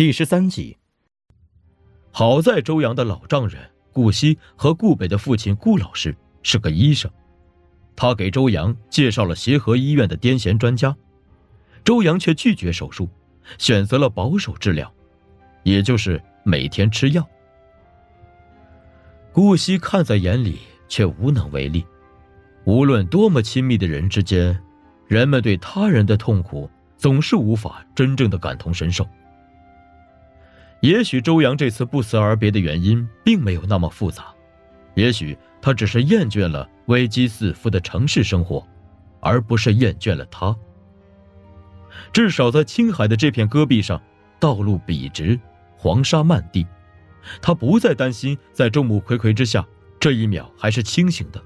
第十三集。好在周阳的老丈人顾西和顾北的父亲顾老师是个医生，他给周阳介绍了协和医院的癫痫专家，周阳却拒绝手术，选择了保守治疗，也就是每天吃药。顾西看在眼里，却无能为力。无论多么亲密的人之间，人们对他人的痛苦总是无法真正的感同身受。也许周阳这次不辞而别的原因并没有那么复杂，也许他只是厌倦了危机四伏的城市生活，而不是厌倦了他。至少在青海的这片戈壁上，道路笔直，黄沙漫地，他不再担心在众目睽睽之下，这一秒还是清醒的，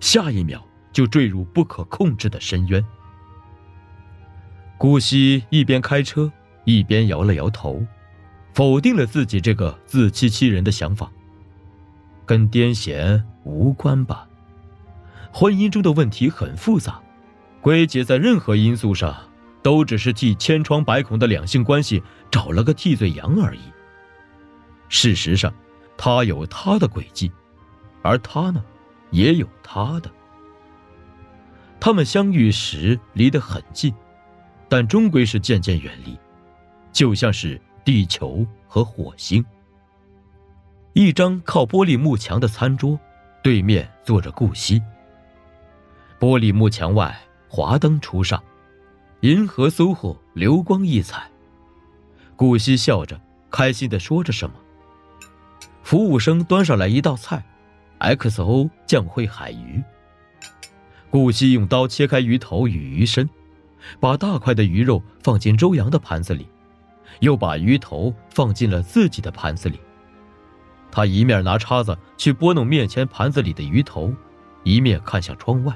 下一秒就坠入不可控制的深渊。顾惜一边开车一边摇了摇头。否定了自己这个自欺欺人的想法。跟癫痫无关吧？婚姻中的问题很复杂，归结在任何因素上，都只是替千疮百孔的两性关系找了个替罪羊而已。事实上，他有他的轨迹，而他呢，也有他的。他们相遇时离得很近，但终归是渐渐远离，就像是。地球和火星。一张靠玻璃幕墙的餐桌，对面坐着顾惜。玻璃幕墙外，华灯初上，银河 SOHO 流光溢彩。顾惜笑着，开心的说着什么。服务生端上来一道菜，XO 酱烩海鱼。顾惜用刀切开鱼头与鱼身，把大块的鱼肉放进周洋的盘子里。又把鱼头放进了自己的盘子里。他一面拿叉子去拨弄面前盘子里的鱼头，一面看向窗外。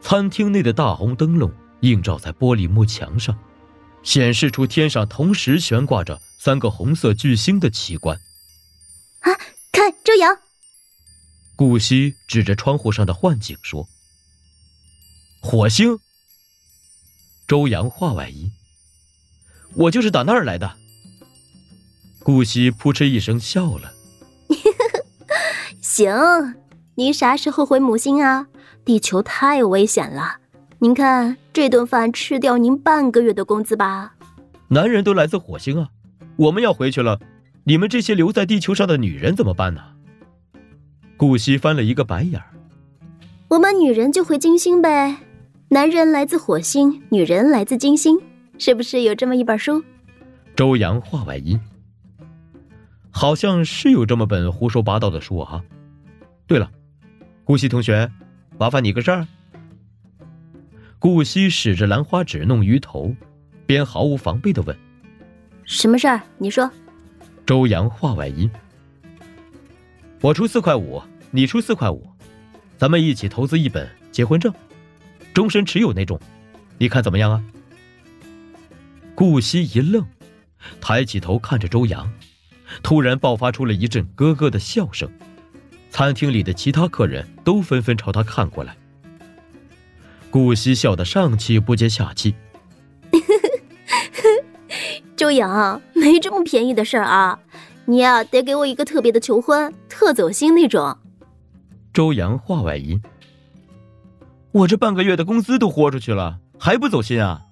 餐厅内的大红灯笼映照在玻璃幕墙上，显示出天上同时悬挂着三个红色巨星的奇观。啊，看周阳！顾惜指着窗户上的幻景说：“火星。”周阳话外音。我就是打那儿来的。顾惜扑哧一声笑了。行，您啥时候回母星啊？地球太危险了。您看这顿饭吃掉您半个月的工资吧。男人都来自火星啊，我们要回去了，你们这些留在地球上的女人怎么办呢？顾惜翻了一个白眼儿。我们女人就回金星呗。男人来自火星，女人来自金星。是不是有这么一本书？周阳话外音，好像是有这么本胡说八道的书啊。对了，顾惜同学，麻烦你个事儿。顾惜使着兰花指弄鱼头，边毫无防备的问：“什么事儿？你说。”周阳话外音，我出四块五，你出四块五，咱们一起投资一本结婚证，终身持有那种，你看怎么样啊？顾惜一愣，抬起头看着周阳，突然爆发出了一阵咯咯的笑声。餐厅里的其他客人都纷纷朝他看过来。顾惜笑得上气不接下气：“周阳，没这么便宜的事儿啊！你呀，得给我一个特别的求婚，特走心那种。”周阳话外音：“我这半个月的工资都豁出去了，还不走心啊？”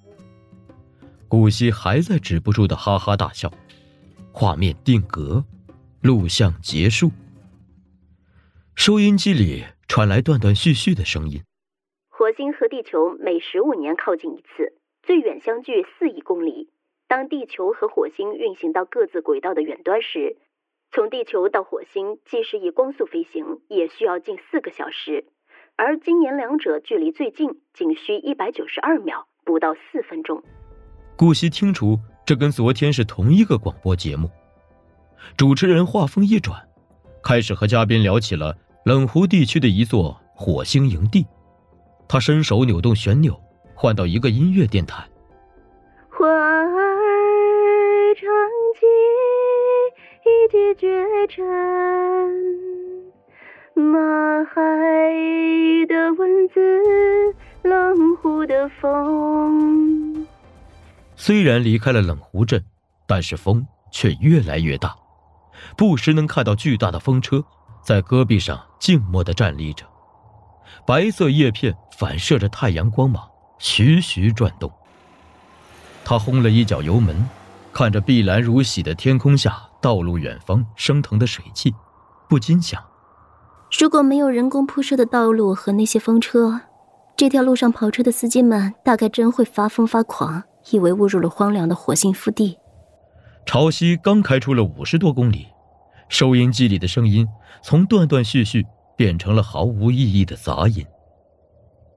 顾惜还在止不住的哈哈大笑，画面定格，录像结束。收音机里传来断断续续的声音：火星和地球每十五年靠近一次，最远相距四亿公里。当地球和火星运行到各自轨道的远端时，从地球到火星，即使以光速飞行，也需要近四个小时。而今年两者距离最近，仅需一百九十二秒，不到四分钟。顾惜听出这跟昨天是同一个广播节目，主持人话锋一转，开始和嘉宾聊起了冷湖地区的一座火星营地。他伸手扭动旋钮，换到一个音乐电台。花儿长起一骑绝尘，马海的文字，冷湖的风。虽然离开了冷湖镇，但是风却越来越大，不时能看到巨大的风车在戈壁上静默地站立着，白色叶片反射着太阳光芒，徐徐转动。他轰了一脚油门，看着碧蓝如洗的天空下，道路远方升腾的水汽，不禁想：如果没有人工铺设的道路和那些风车，这条路上跑车的司机们大概真会发疯发狂，以为误入了荒凉的火星腹地。潮汐刚开出了五十多公里，收音机里的声音从断断续续变成了毫无意义的杂音。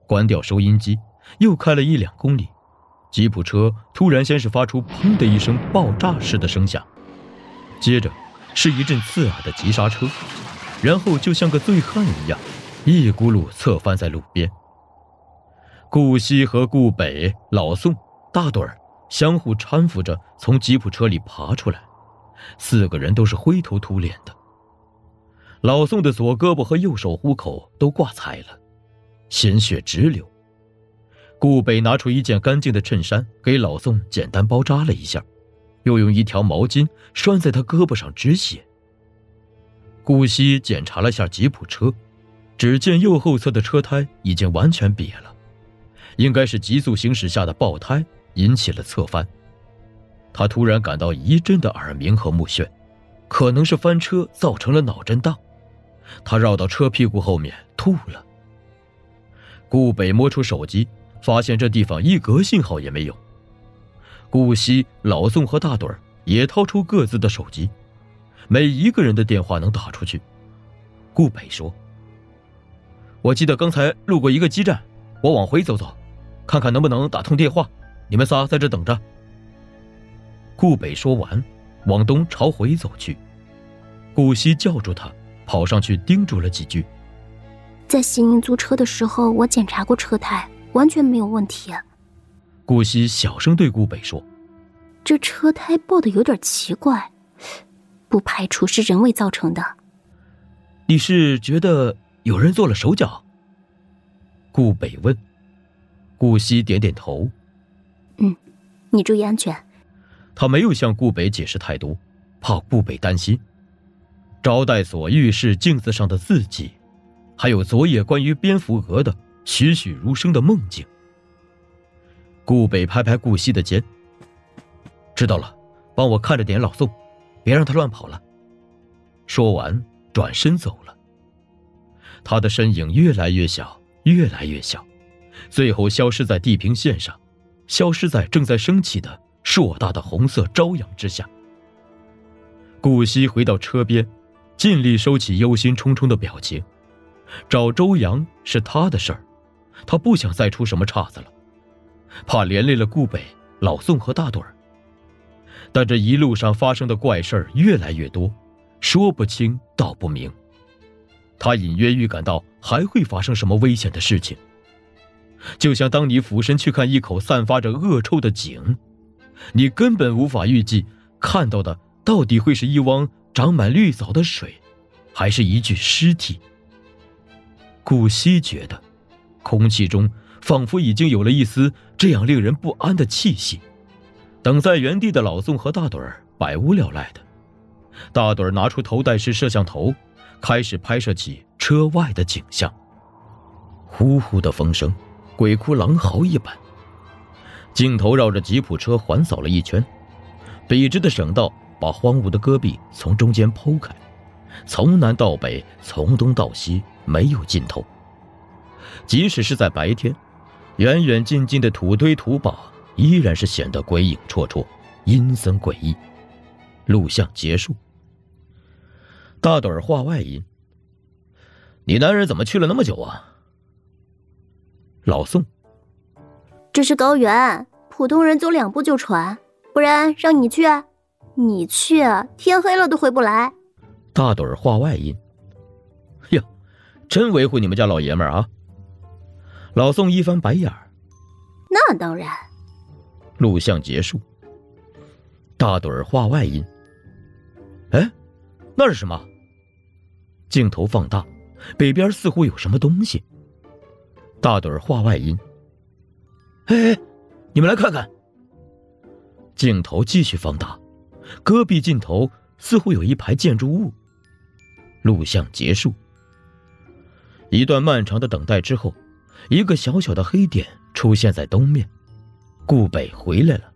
关掉收音机，又开了一两公里。吉普车突然先是发出“砰”的一声爆炸式的声响，接着是一阵刺耳的急刹车，然后就像个醉汉一样，一咕噜侧翻在路边。顾西和顾北、老宋、大盹儿相互搀扶着从吉普车里爬出来，四个人都是灰头土脸的。老宋的左胳膊和右手虎口都挂彩了，鲜血直流。顾北拿出一件干净的衬衫，给老宋简单包扎了一下，又用一条毛巾拴在他胳膊上止血。顾西检查了下吉普车，只见右后侧的车胎已经完全瘪了，应该是急速行驶下的爆胎引起了侧翻。他突然感到一阵的耳鸣和目眩，可能是翻车造成了脑震荡。他绕到车屁股后面吐了。顾北摸出手机。发现这地方一格信号也没有。顾西、老宋和大盹儿也掏出各自的手机，没一个人的电话能打出去。顾北说：“我记得刚才路过一个基站，我往回走走，看看能不能打通电话。你们仨在这等着。”顾北说完，往东朝回走去。顾西叫住他，跑上去叮嘱了几句：“在西宁租车的时候，我检查过车胎。”完全没有问题。顾西小声对顾北说：“这车胎爆的有点奇怪，不排除是人为造成的。”你是觉得有人做了手脚？顾北问。顾西点点头：“嗯，你注意安全。”他没有向顾北解释太多，怕顾北担心。招待所浴室镜子上的字迹，还有昨夜关于蝙蝠蛾的。栩栩如生的梦境。顾北拍拍顾西的肩，知道了，帮我看着点老宋，别让他乱跑了。说完，转身走了。他的身影越来越小，越来越小，最后消失在地平线上，消失在正在升起的硕大的红色朝阳之下。顾西回到车边，尽力收起忧心忡忡的表情。找周阳是他的事儿。他不想再出什么岔子了，怕连累了顾北、老宋和大盹儿。但这一路上发生的怪事儿越来越多，说不清道不明。他隐约预感到还会发生什么危险的事情。就像当你俯身去看一口散发着恶臭的井，你根本无法预计看到的到底会是一汪长满绿藻的水，还是一具尸体。顾西觉得。空气中仿佛已经有了一丝这样令人不安的气息。等在原地的老宋和大盹儿百无聊赖的，大盹儿拿出头戴式摄像头，开始拍摄起车外的景象。呼呼的风声，鬼哭狼嚎一般。镜头绕着吉普车环扫了一圈，笔直的省道把荒芜的戈壁从中间剖开，从南到北，从东到西，没有尽头。即使是在白天，远远近近的土堆土堡依然是显得鬼影绰绰、阴森诡异。录像结束。大盹儿话外音：“你男人怎么去了那么久啊？”老宋：“这是高原，普通人走两步就喘，不然让你去，你去天黑了都回不来。”大盹儿话外音：“呀，真维护你们家老爷们儿啊！”老宋一翻白眼儿，那当然。录像结束。大盹儿话外音。哎，那是什么？镜头放大，北边似乎有什么东西。大盹儿话外音。哎哎，你们来看看。镜头继续放大，戈壁尽头似乎有一排建筑物。录像结束。一段漫长的等待之后，一个小小的黑点出现在东面。顾北回来了。